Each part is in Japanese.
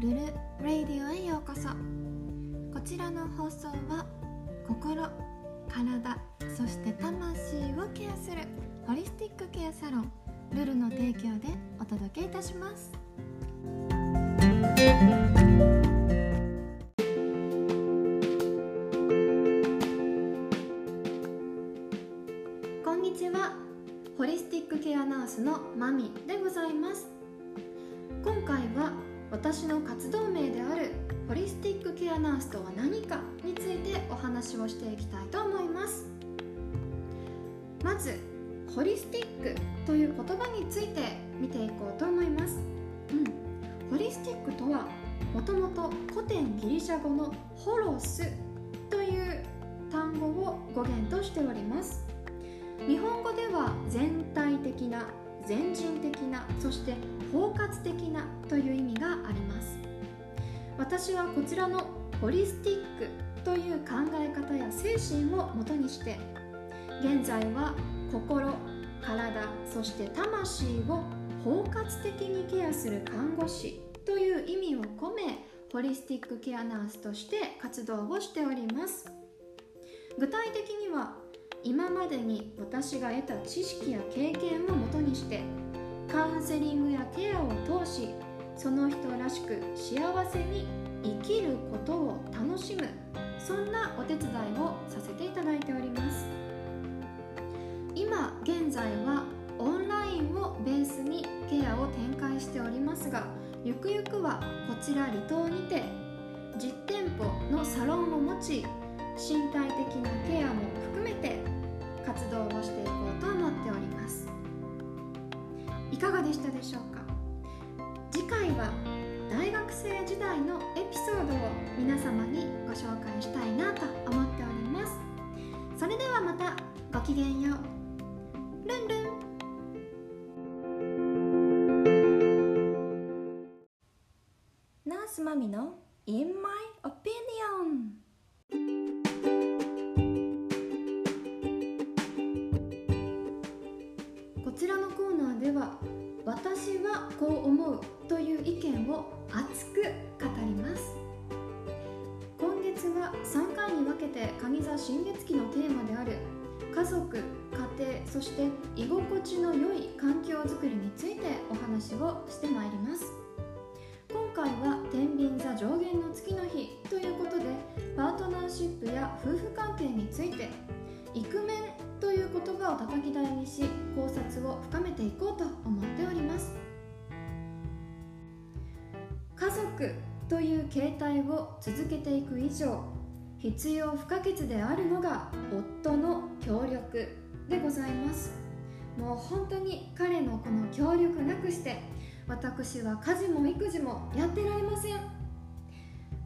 ルル・レイディオへようこそ。こちらの放送は心体そして魂をケアするホリスティックケアサロンルルの提供でお届けいたします。私の活動名であるホリスティックケアナースとは何かについてお話をしていきたいと思います。まずホリスティックという言葉について見ていこうと思います。うん、ホリスティックとはもともと古典ギリシャ語のホロスという単語を語源としております。日本語では全体的な全人的なそして包括的なという意味があります。私はこちらのホリスティックという考え方や精神をもとにして現在は心体そして魂を包括的にケアする看護師という意味を込めホリスティックケアナースとして活動をしております。具体的には今までに私が得た知識や経験をもとにしてカウンセリングやケアを通しその人らしく幸せに生きることを楽しむそんなお手伝いをさせていただいております。今現在はオンラインをベースにケアを展開しておりますがゆくゆくはこちら離島にて実店舗のサロンを持ち身体的なケアも含めて活動をしていこうと思っております。いかがでしたでしょうか？次回は大学生時代のエピソードを皆様にご紹介したいなと思っております。それではまたごきげんよう。ルンルン。ナースマミの月は3回に分けて蟹座新月期のテーマである家族家庭そして居心地の良い環境づくりについてお話をしてまいります。今回は天秤座上限の月の日ということでパートナーシップや夫婦関係についてイクメンという言葉を叩き台にし考察を深めていこうと思っております。家族という形態を続けていく以上必要不可欠であるのが夫の協力でございます。もう本当に彼のこの協力なくして私は家事も育児もやってられません。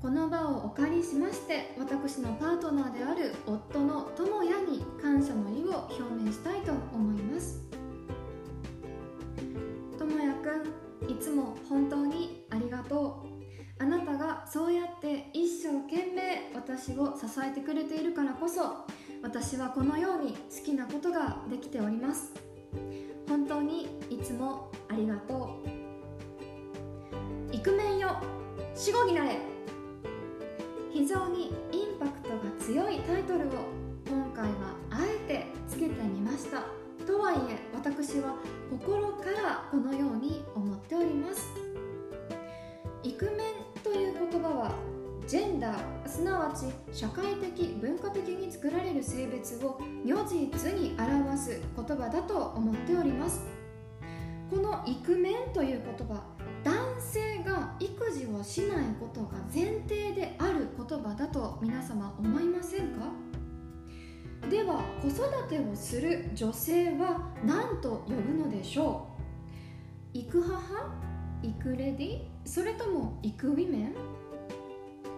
この場をお借りしまして私のパートナーである夫の智也に感謝の意を表明したいと思います。智也くんいつも本当にありがとう。あなたがそうやって一生懸命私を支えてくれているからこそ私はこのように好きなことができております。本当にいつもありがとう。イクメンよ死後になれ非常にインパクトが強いタイトルを今回はあえてわち社会的文化的に作られる性別を如実に表す言葉だと思っております。このイクメンという言葉男性が育児をしないことが前提である言葉だと皆様思いませんか？では子育てをする女性は何と呼ぶのでしょう？育母？育レディ？それとも育ウィメン？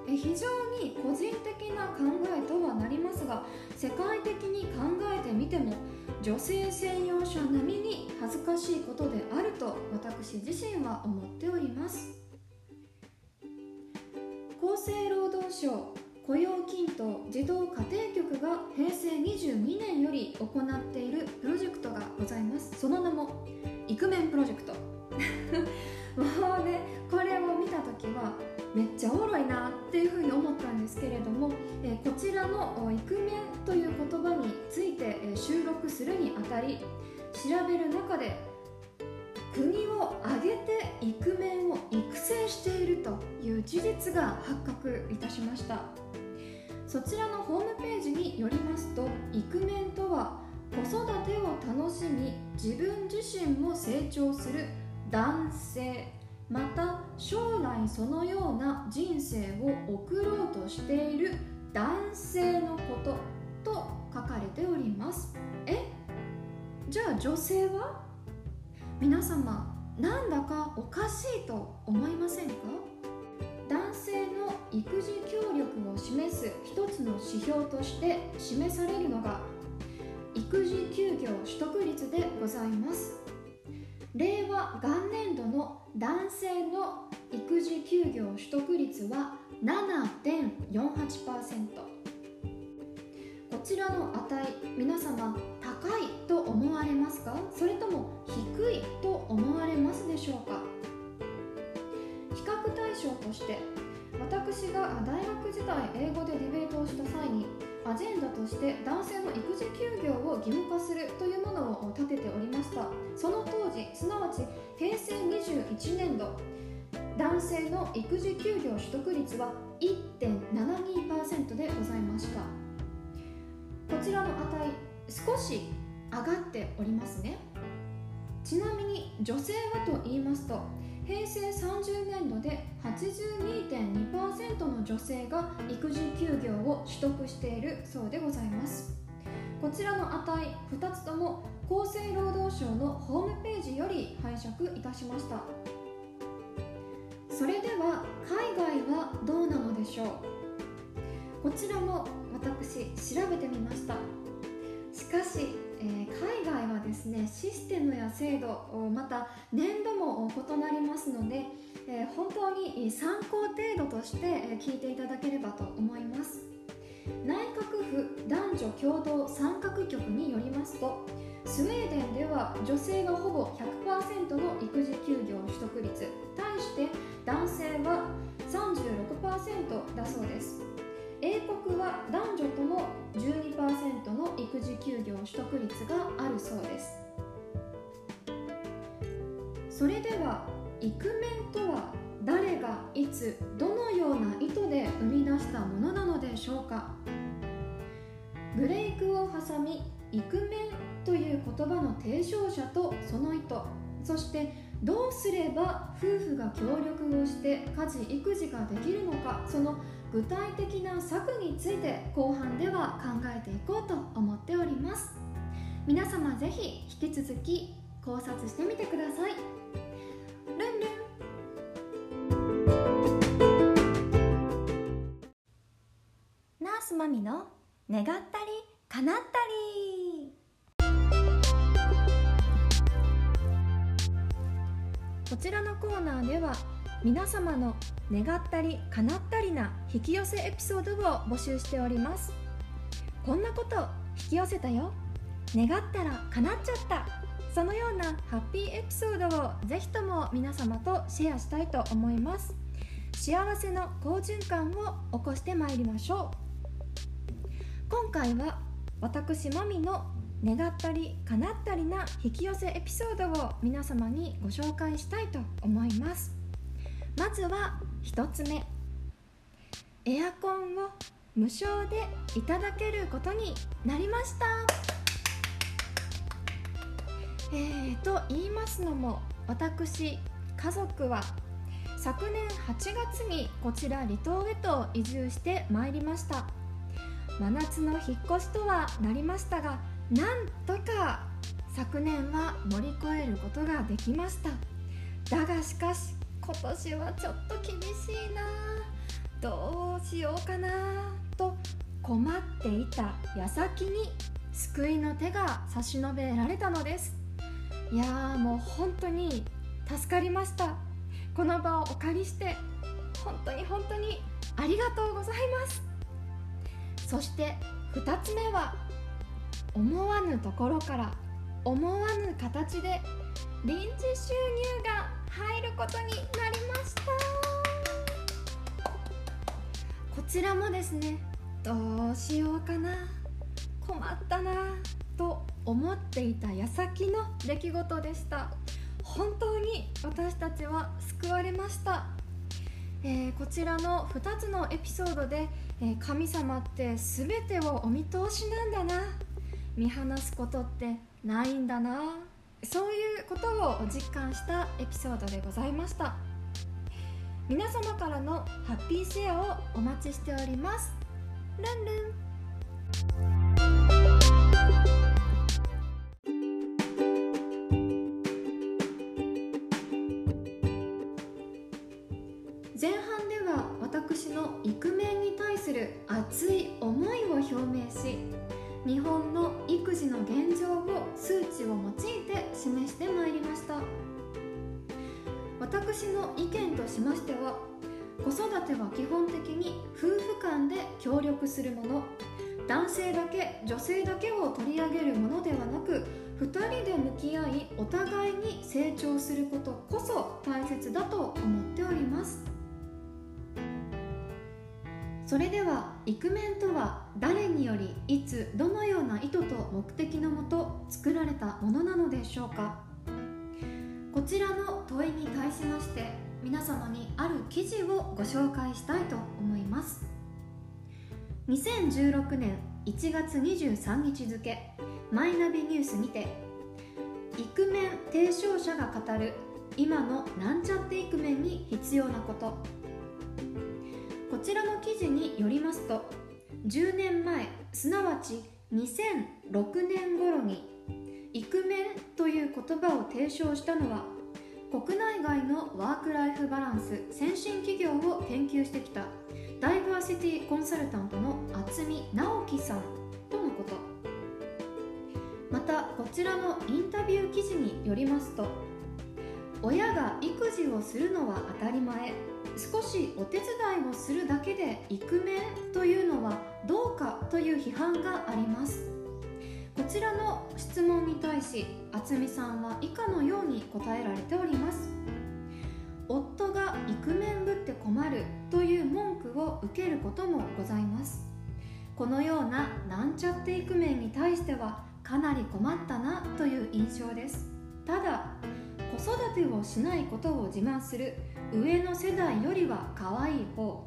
非常に個人的な考えとはなりますが世界的に考えてみても女性専用車並みに恥ずかしいことであると私自身は思っております。厚生労働省雇用均等児童家庭局が平成22年より行っているプロジェクトがございます。その名もイクメンプロジェクト。もうねこれた時はめっちゃおもろいなっていうふうに思ったんですけれども、えこちらの「イクメン」という言葉について、え収録するにあたり調べる中で国を挙げてイクメンを育成しているという事実が発覚いたしました。そちらのホームページによりますとイクメンとは子育てを楽しみ自分自身も成長する男性。また将来そのような人生を送ろうとしている男性のことと書かれております。え？じゃあ女性は？皆様なんだかおかしいと思いませんか？男性の育児協力を示す一つの指標として示されるのが育児休業取得率でございます。男性の育児休業取得率は7.48%こちらの値皆様高いと思われますか？それとも低いと思われますでしょうか？比較対象として私が大学時代英語でディベートをした際にアジェンダとして男性の育児休業を義務化するというものを立てておりました。その当時すなわち平成21年度男性の育児休業取得率は1.72%でございました。こちらの値少し上がっておりますね。ちなみに女性はと言いますと平成30年度で82.2%の女性が育児休業を取得しているそうでございます。こちらの値2つとも厚生労働省のホームページより拝借いたしました。それでは海外はどうなのでしょう？こちらも私調べてみました。しかし、えー、海外はですねシステムや制度また年度も異なりますので、えー、本当に参考程度として聞いていただければと思います。内閣府男女共同参画局によりますとスウェーデンでは女性がほぼ100%の育児休業取得率。対して男性は36%だそうです。英国は男女とも12%の育児休業取得率があるそうです。それではイクメンとは誰がいつどのような意図で生み出したものなのでしょうか。ブレイクを挟みイクメンという言葉の提唱者とその意図そしてどうすれば夫婦が協力をして家事育児ができるのかその具体的な策について後半では考えていこうと思っております。皆様ぜひ引き続き考察してみてください。ルンルン。ナースマミの願ったり叶ったり。こちらのコーナーでは皆様の願ったり叶ったりな引き寄せエピソードを募集しております。こんなこと引き寄せたよ。願ったら叶っちゃった。そのようなハッピーエピソードをぜひとも皆様とシェアしたいと思います。幸せの好循環を起こしてまいりましょう。今回は私まみの願ったり叶ったりな引き寄せエピソードを皆様にご紹介したいと思います。まずは1つ目。エアコンを無償でいただけることになりました。えー、と言いますのも私家族は昨年8月にこちら離島へと移住してまいりました。真夏の引っ越しとはなりましたがなんとか昨年は乗り越えることができました。だがしかし今年はちょっと厳しいなどうしようかなと困っていた矢先に救いの手が差し伸べられたのです。いやーもう本当に助かりました。この場をお借りして本当に本当にありがとうございます。そして2つ目は思わぬところから思わぬ形で臨時収入が入ることになりました。こちらもですねどうしようかな。困ったなと思っていた矢先の出来事でした。本当に私たちは救われました、えー、こちらの2つのエピソードで、えー、神様って全てをお見通しなんだな。見放すことってないんだな。そういうことを実感したエピソードでございました。皆様からのハッピーシェアをお待ちしております。ルンルン。前半では私のイクメンに対する熱い思いを表明し日本の育児の現状を数値を用いて示してまいりました。私の意見としましては子育ては基本的に夫婦間で協力するもの男性だけ女性だけを取り上げるものではなく2人で向き合いお互いに成長することこそ大切だと思っております。それではイクメンとは誰によりいつどのような意図と目的のもと作られたものなのでしょうか？こちらの問いに対しまして皆様にある記事をご紹介したいと思います。2016年1月23日付マイナビニュースにてイクメン提唱者が語る今のなんちゃってイクメンに必要なこと。ちらの記事によりますと10年前すなわち2006年頃にイクメンという言葉を提唱したのは国内外のワーク・ライフ・バランス先進企業を研究してきたダイバーシティコンサルタントの渥美直樹さんとのこと。またこちらのインタビュー記事によりますと親が育児をするのは当たり前。少しお手伝いをするだけでイクメンというのはどうかという批判があります。こちらの質問に対し渥美さんは以下のように答えられております。夫がイクメンぶって困るという文句を受けることもございます。このようななんちゃってイクメンに対してはかなり困ったなという印象です。ただ子育てをしないことを自慢する上の世代よりは可愛い方。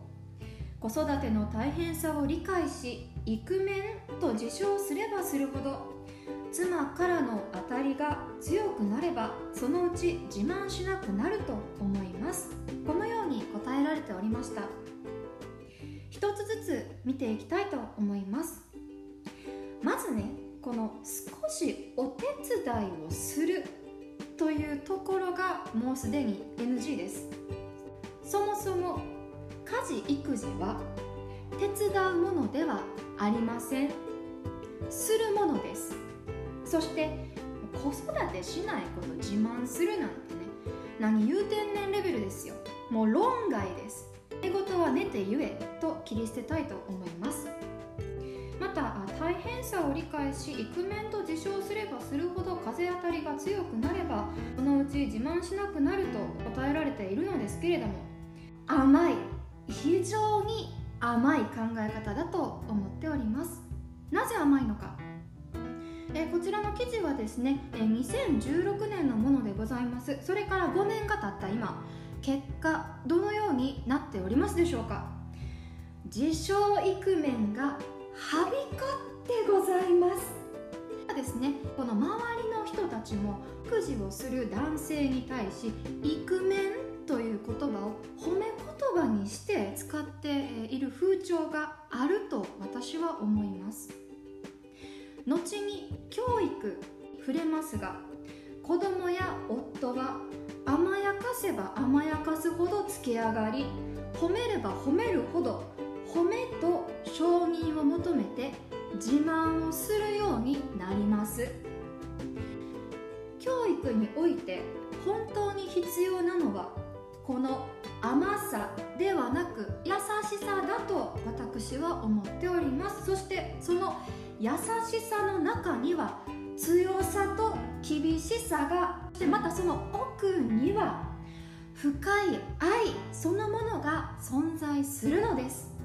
子育ての大変さを理解しイクメンと自称すればするほど妻からの当たりが強くなればそのうち自慢しなくなると思います。このように答えられておりました。一つずつ見ていきたいと思います。まずねこの少しお手伝いをするというところがもうすでに NG です。事育児は手伝うものではありません。するものです。そして子育てしないこと自慢するなんてね何言うてんねんレベルですよ。もう論外です。寝言は寝て言えと切り捨てたいと思います。また大変さを理解しイクメンと自称すればするほど風当たりが強くなればそのうち自慢しなくなると答えられているのですけれども甘い非常に甘い考え方だと思っております。なぜ甘いのか？えこちらの記事はですね、え2016年のものでございます。それから5年が経った今結果どのようになっておりますでしょうか？自称イクメンがはびこってございます。ですねこの周りの人たちも育児をする男性に対しイクメンという言葉を褒め言葉にして使っている風潮があると私は思います。後に教育触れますが子供や夫は甘やかせば甘やかすほどつけ上がり褒めれば褒めるほど褒めと承認を求めて自慢をするようになります。教育において本当に必要なのはこの甘さではなく優しさだと私は思っております。そしてその優しさの中には強さと厳しさがでまたその奥には深い愛そのものが存在するのです。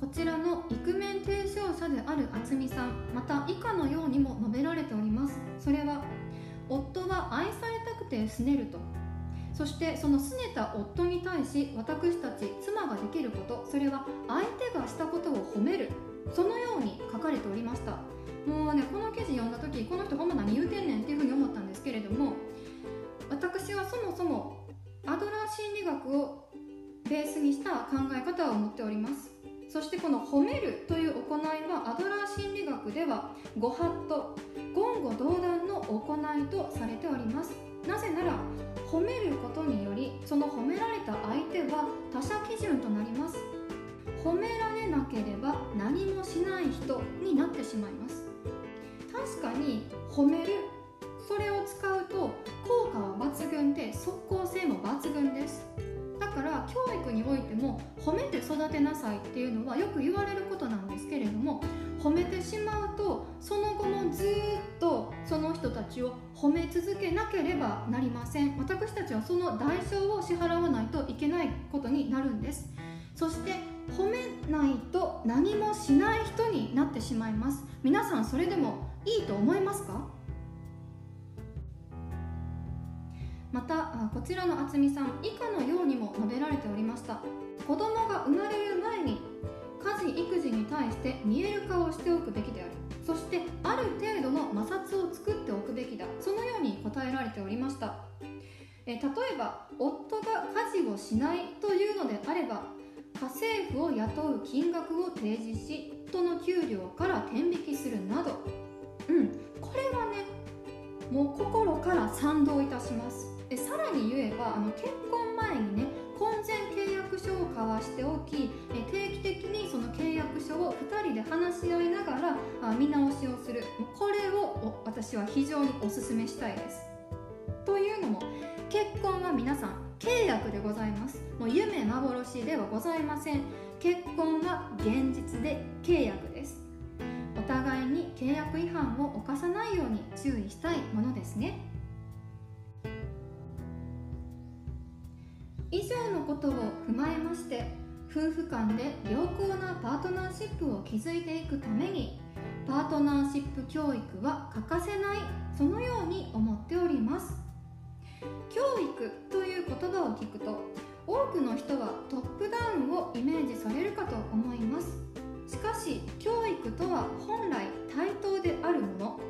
こちらのイクメン提唱者である渥美さんまた以下のようにも述べられております。それは夫は愛されたくて拗ねると。そしてその拗ねた夫に対し私たち妻ができること。それは相手がしたことを褒める。そのように書かれておりました。もうねこの記事読んだ時この人ほんま何言うてんねんっていうふうに思ったんですけれども私はそもそもアドラー心理学をベースにした考え方を持っております。そしてこの褒めるという行いはアドラー心理学ではご法度。言語道断の行いとされております。なぜなら褒めることによりその褒められた相手は他者基準となります。褒められなければ何もしない人になってしまいます。確かに褒めるそれを使うと効果は抜群で即効性も抜群です。だから教育においても褒めて育てなさいっていうのはよく言われることなんですけれども褒めてしまうとその後もずっとその人たちを褒め続けなければなりません。私たちはその代償を支払わないといけないことになるんです。そして褒めないと何もしない人になってしまいます。皆さんそれでもいいと思いますか？またこちらの渥美さん以下のようにも述べられておりました。子供が生まれる前に家事育児に対して見える化をしておくべきである。る程度の摩擦を作っておくべきだ。そのように答えられておりました。え例えば夫が家事をしないというのであれば家政婦を雇う金額を提示し夫の給料から天引きするなど。うんこれはねもう心から賛同いたします。でさらに言えばあの結婚前にね婚前契約書を交わしておき定期的にその契約書を2人で話し合いながら見直しをする。これを私は非常におすすめしたいです。というのも結婚は皆さん契約でございます。もう夢幻ではございません。結婚は現実で契約です。お互いに契約違反を犯さないように注意したいものですね。ことを踏まえまして夫婦間で良好なパートナーシップを築いていくためにパートナーシップ教育は欠かせないそのように思っております。教育という言葉を聞くと多くの人はトップダウンをイメージされるかと思います。しかし教育とは本来対等であるもの。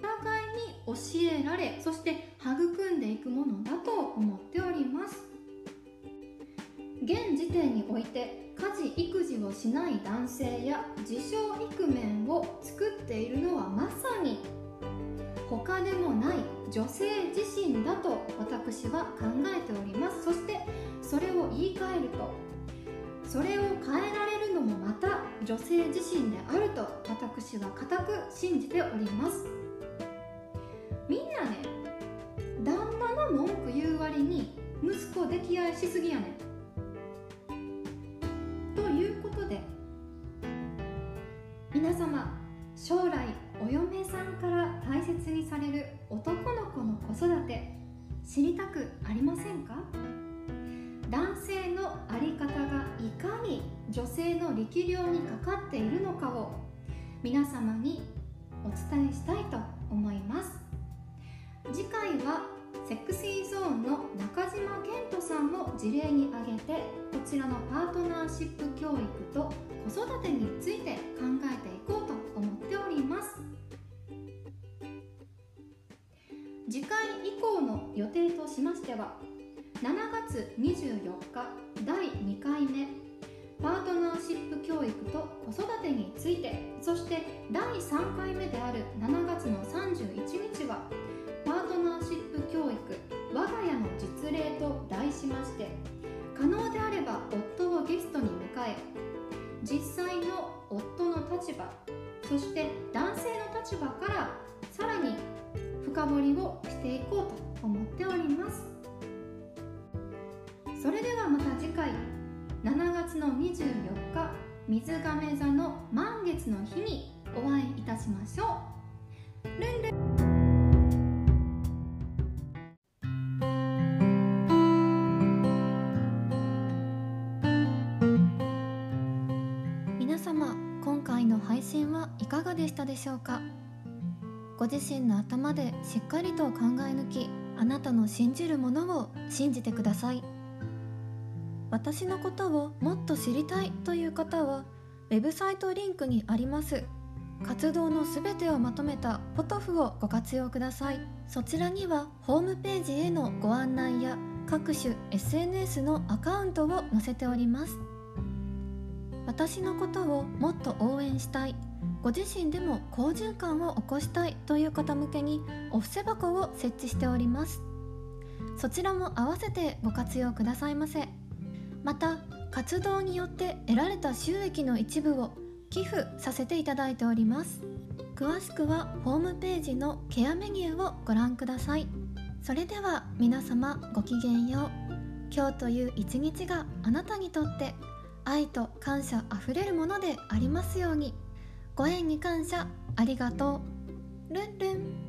互いに教えられそして育んでいくものだと思っております。現時点において家事育児をしない男性や自称イクメンを作っているのはまさに他でもない女性自身だと私は考えております。そしてそれを言い換えるとそれを変えられるのもまた女性自身であると私は固く信じております。みんなね旦那の文句言う割に息子溺愛しすぎやねん。ということで皆様将来お嫁さんから大切にされる男の子の子育て知りたくありませんか？男性の在り方がいかに女性の力量にかかっているのかを皆様にお伝えしたいと思います。次回はセクシーゾーンの中島健人さんを事例に挙げてこちらのパートナーシップ教育と子育てについて考えていこうと思っております。次回以降の予定としましては7月24日第2回目パートナーシップ教育と子育てについてそして第3回目である7月の31日はパートナーシップ教育我が家の実例と題しまして可能であれば夫をゲストに迎え実際の夫の立場そして男性の立場からさらに深掘りをしていこうと思っております。それではまた次回7月の24日水亀座の満月の日にお会いいたしましょう。でしたでしょうか？ご自身の頭でしっかりと考え抜きあなたの信じるものを信じてください。私のことをもっと知りたいという方はウェブサイトリンクにあります活動のすべてをまとめたポトフをご活用ください。そちらにはホームページへのご案内や各種 SNS のアカウントを載せております。私のことをもっと応援したい。ご自身でも好循環を起こしたいという方向けにお布施箱を設置しております。そちらも合わせてご活用くださいませ。また活動によって得られた収益の一部を寄付させていただいております。詳しくはホームページのケアメニューをご覧ください。それでは皆様ごきげんよう。今日という一日があなたにとって愛と感謝あふれるものでありますように。ご縁に感謝。ありがとう。ルンルン。